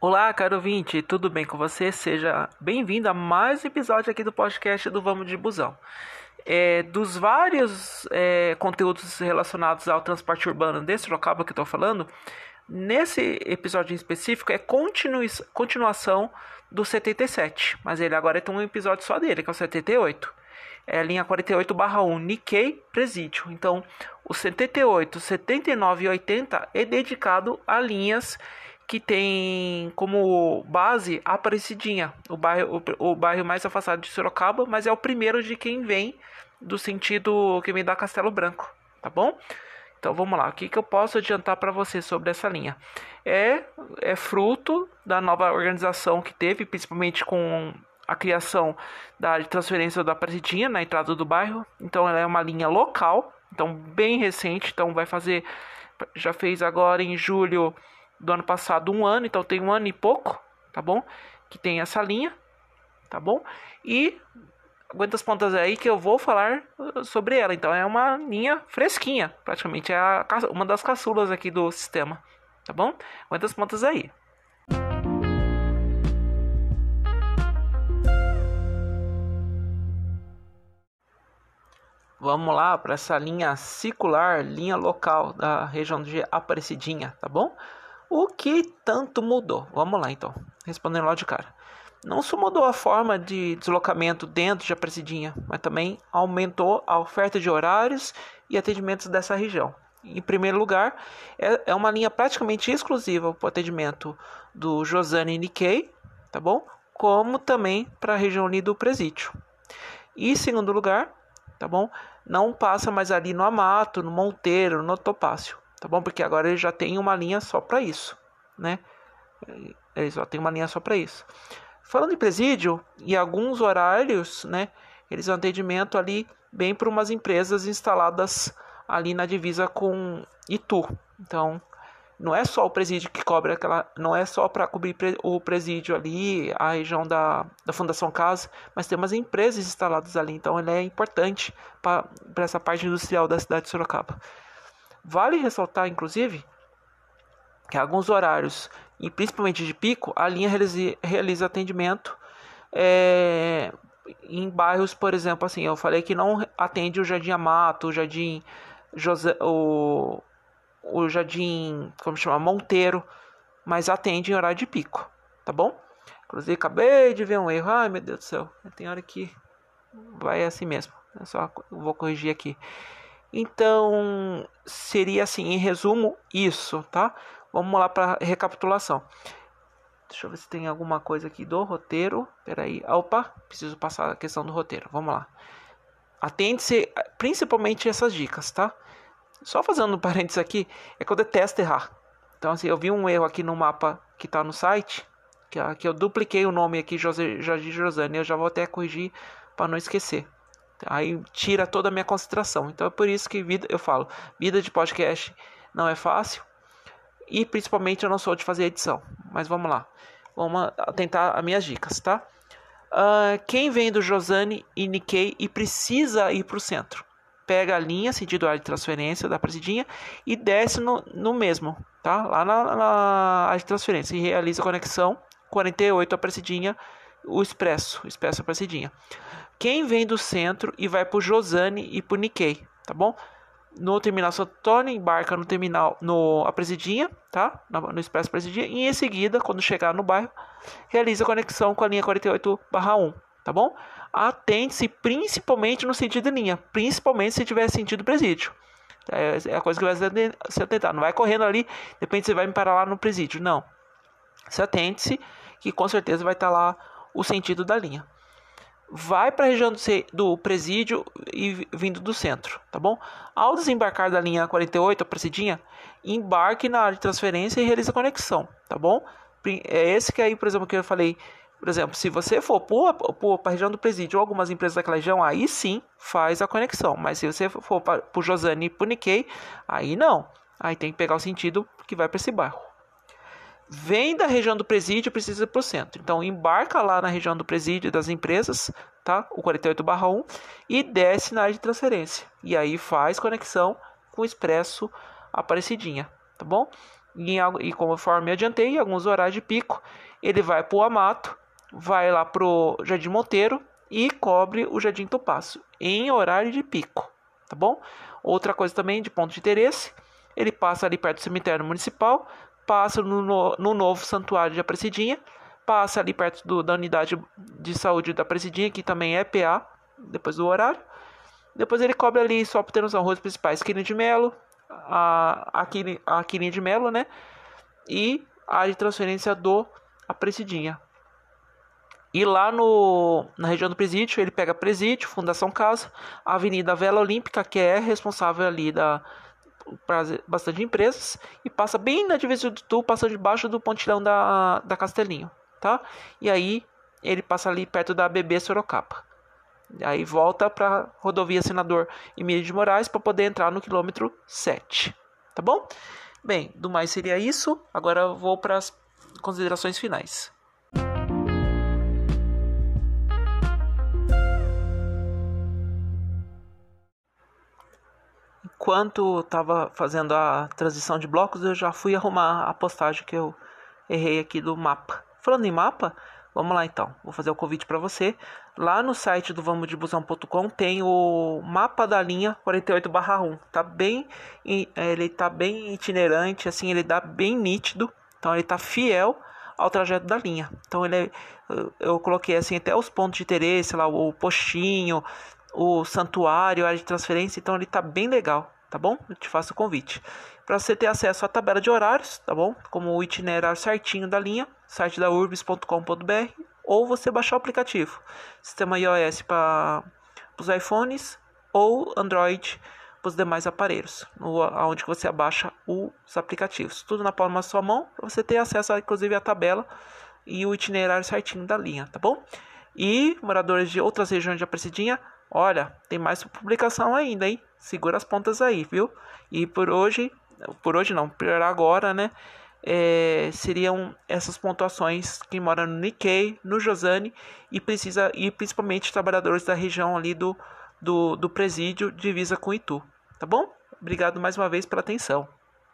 Olá, caro ouvinte, tudo bem com você? Seja bem-vindo a mais um episódio aqui do podcast do Vamos de Busão. É, dos vários é, conteúdos relacionados ao transporte urbano desse Sorocaba que eu estou falando, nesse episódio em específico é continu continuação do 77, mas ele agora tem um episódio só dele, que é o 78. É a linha 48/1 Nikkei Presídio. Então, o 78, 79 e 80 é dedicado a linhas que tem como base a Aparecidinha, o bairro, o, o bairro mais afastado de Sorocaba, mas é o primeiro de quem vem do sentido que vem da Castelo Branco, tá bom? Então vamos lá, o que, que eu posso adiantar para você sobre essa linha? É, é fruto da nova organização que teve, principalmente com a criação da transferência da Aparecidinha na entrada do bairro. Então ela é uma linha local, então bem recente, então vai fazer, já fez agora em julho do ano passado um ano, então tem um ano e pouco, tá bom? Que tem essa linha, tá bom? E aguenta as pontas aí que eu vou falar uh, sobre ela. Então é uma linha fresquinha, praticamente é a, uma das caçulas aqui do sistema, tá bom? Aguenta as pontas aí. Vamos lá para essa linha circular, linha local da região de Aparecidinha, tá bom? O que tanto mudou? Vamos lá então, respondendo lá de cara. Não só mudou a forma de deslocamento dentro de Aparecidinha, mas também aumentou a oferta de horários e atendimentos dessa região. Em primeiro lugar, é, é uma linha praticamente exclusiva para o atendimento do Josane Nikkei, tá bom? Como também para a região ali do Presídio. E em segundo lugar, tá bom? Não passa mais ali no Amato, no Monteiro, no Topácio tá bom? Porque agora ele já tem uma linha só para isso, né? Ele só tem uma linha só para isso. Falando em presídio, em alguns horários, né? Eles dão atendimento ali bem para umas empresas instaladas ali na divisa com Itu. Então, não é só o presídio que cobre aquela, não é só para cobrir o presídio ali, a região da, da Fundação Casa, mas tem umas empresas instaladas ali, então ele é importante para essa parte industrial da cidade de Sorocaba. Vale ressaltar, inclusive, que alguns horários, e principalmente de pico, a linha realiza, atendimento é, em bairros, por exemplo, assim, eu falei que não atende o Jardim Amato, o Jardim José, o, o Jardim, como chama, Monteiro, mas atende em horário de pico, tá bom? Inclusive, acabei de ver um erro, ai meu Deus do céu, tem hora que vai assim mesmo, é só vou corrigir aqui. Então, seria assim, em resumo, isso, tá? Vamos lá para recapitulação. Deixa eu ver se tem alguma coisa aqui do roteiro. Peraí. Opa, preciso passar a questão do roteiro. Vamos lá. Atente-se principalmente essas dicas, tá? Só fazendo um parênteses aqui, é que eu detesto errar. Então, assim, eu vi um erro aqui no mapa que está no site, que, que eu dupliquei o nome aqui, José, Jardim Josane. Eu já vou até corrigir para não esquecer. Aí tira toda a minha concentração. Então é por isso que vida, eu falo, vida de podcast não é fácil. E principalmente eu não sou de fazer edição. Mas vamos lá. Vamos tentar as minhas dicas, tá? Uh, quem vem do Josane e Nikkei e precisa ir para o centro, pega a linha sentido área de transferência da presidinha e desce no, no mesmo, tá? Lá na, na área de transferência e realiza a conexão 48 a presidinha, o expresso, expresso a presidinha. Quem vem do centro e vai para Josane e para Nikkei, tá bom? No terminal Santo Antônio, embarca no terminal, no a Presidinha, tá? No, no Expresso Presidinha. E em seguida, quando chegar no bairro, realiza conexão com a linha 48/1, tá bom? Atente-se principalmente no sentido linha, principalmente se tiver sentido presídio. É, é a coisa que vai se atentar. Não vai correndo ali, de repente você vai me parar lá no presídio. Não. Se atente-se que com certeza vai estar lá o sentido da linha vai para a região do, presídio e vindo do centro, tá bom? Ao desembarcar da linha 48, a presidinha, embarque na área de transferência e realize a conexão, tá bom? É esse que aí, por exemplo, que eu falei, por exemplo, se você for para a região do presídio ou algumas empresas daquela região, aí sim faz a conexão, mas se você for para o Josane e Nikkei, aí não, aí tem que pegar o sentido que vai para esse bairro vem da região do presídio precisa ir para o centro. Então embarca lá na região do presídio das empresas, tá? O 48/1 e desce na área de transferência. E aí faz conexão com o expresso Aparecidinha, tá bom? E, e conforme adiantei, em alguns horários de pico, ele vai para o Amato, vai lá para o Jardim Monteiro e cobre o Jardim Topácio em horário de pico, tá bom? Outra coisa também de ponto de interesse, ele passa ali perto do cemitério municipal, passa no, no, no novo santuário de Aparecidinha, passa ali perto do, da unidade de saúde da Aparecidinha, que também é PA, depois do horário. Depois ele cobre ali, só para ter noção, ruas principais, Quirinho de Melo, a, a, a de Melo, né? E a de transferência do Aparecidinha. E lá no, na região do presídio, ele pega presídio, Fundação Casa, Avenida Vela Olímpica, que é responsável ali da para bastante empresas, e passa bem na divisa do Tu, passa debaixo do pontilhão da, da Castelinho, tá? E aí ele passa ali perto da BB Sorocaba. Aí volta para rodovia Senador Emílio de Moraes para poder entrar no quilômetro 7, tá bom? Bem, do mais seria isso. Agora eu vou para as considerações finais. Enquanto estava fazendo a transição de blocos, eu já fui arrumar a postagem que eu errei aqui do mapa. Falando em mapa, vamos lá então. Vou fazer o convite para você. Lá no site do vamosdebusão.com tem o mapa da linha 48/1. Tá bem, ele tá bem itinerante, assim, ele dá bem nítido. Então ele tá fiel ao trajeto da linha. Então ele é, eu coloquei assim até os pontos de interesse, lá o postinho, o santuário, a área de transferência, então ele tá bem legal, tá bom? Eu te faço o convite. Para você ter acesso à tabela de horários, tá bom? Como o itinerário certinho da linha, site da urbis.com.br ou você baixar o aplicativo. Sistema iOS para os iPhones ou Android para os demais aparelhos, no, onde você abaixa os aplicativos. Tudo na palma da sua mão, para você ter acesso, inclusive, à tabela e o itinerário certinho da linha, tá bom? E moradores de outras regiões de Aparecidinha, Olha, tem mais publicação ainda, hein? Segura as pontas aí, viu? E por hoje, por hoje não, por agora, né? É, seriam essas pontuações que moram no Nikkei, no Josane e precisa e principalmente trabalhadores da região ali do, do, do presídio divisa com Itu, tá bom? Obrigado mais uma vez pela atenção.